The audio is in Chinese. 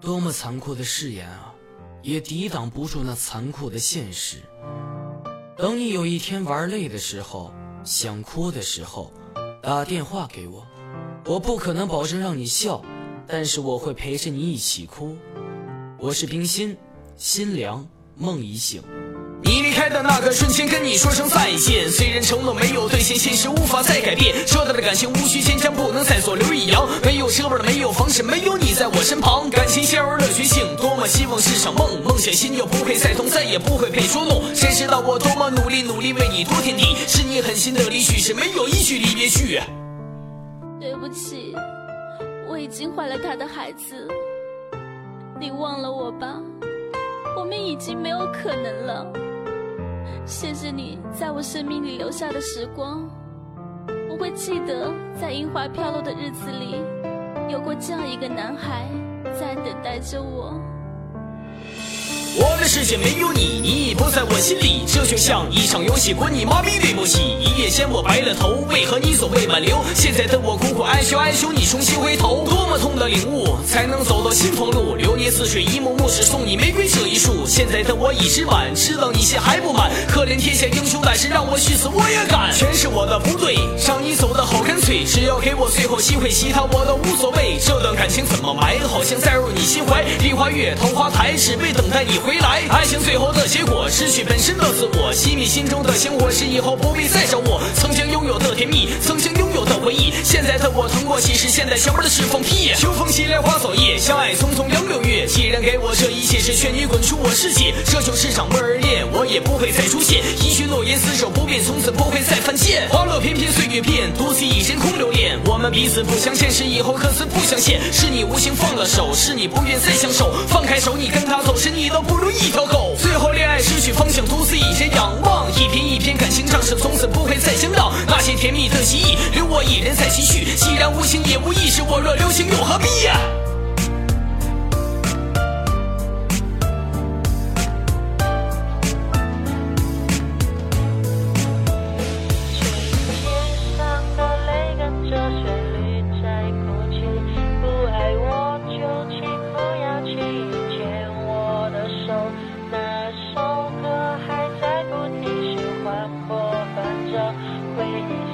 多么残酷的誓言啊，也抵挡不住那残酷的现实。等你有一天玩累的时候，想哭的时候，打电话给我，我不可能保证让你笑，但是我会陪着你一起哭。我是冰心，心凉梦已醒。的那个瞬间，跟你说声再见。虽然承诺没有兑现，现实无法再改变。舍得的感情无需坚强，不能再做刘一阳。没有车味的，没有房，是，没有你在我身旁。感情陷入了绝境，多么希望是场梦。梦想心又不会再痛，再也不会被捉弄。谁知道我多么努力，努力为你多天地。是你狠心的离去，是没有一句离别句。对不起，我已经怀了他的孩子。你忘了我吧，我们已经没有可能了。谢谢你在我生命里留下的时光，我会记得在樱花飘落的日子里，有过这样一个男孩在等待着我。我的世界没有你，你已不在我心里。这就像一场游戏，滚你妈逼对不起！一夜间我白了头，为何你总未挽留？现在的我苦苦哀求哀求你重新回头。多么痛的领悟，才能走到心房路？流年似水，一幕幕是送你玫瑰这一束。现在的我已知晚，知道你心还不满。可怜天下英雄胆，是让我去死我也敢。全是我的不对，让你走的好干脆。只要给我最后机会，其他我都无所谓。这段感情怎么埋？好像栽入你心怀。梨花月，桃花台，只为等待你回回。来，爱情最后的结果，失去本身的自我，熄灭心中的星火，是以后不必再找我。曾经拥有的甜蜜，曾经拥有的回忆，现在的我疼过，其实现在想玩的是放屁。秋风袭来花扫叶，相爱匆匆两六月，既然给我这一切，是劝你滚出我世界。这就是场梦儿恋，我也不会再出现。一句诺言，厮守不变，从此不会再犯贱。花落翩翩岁月变，独自一人空彼此不相欠，是以后各自不相欠。是你无情放了手，是你不愿再相守。放开手，你跟他走，是你都不。如一条狗，最后恋爱失去方向，独自一人仰望，一篇一篇感情账，是从此不会再相让。那些甜蜜的记忆，留我一人在继续。既然无情也无义，是我若留情又何必呀？way.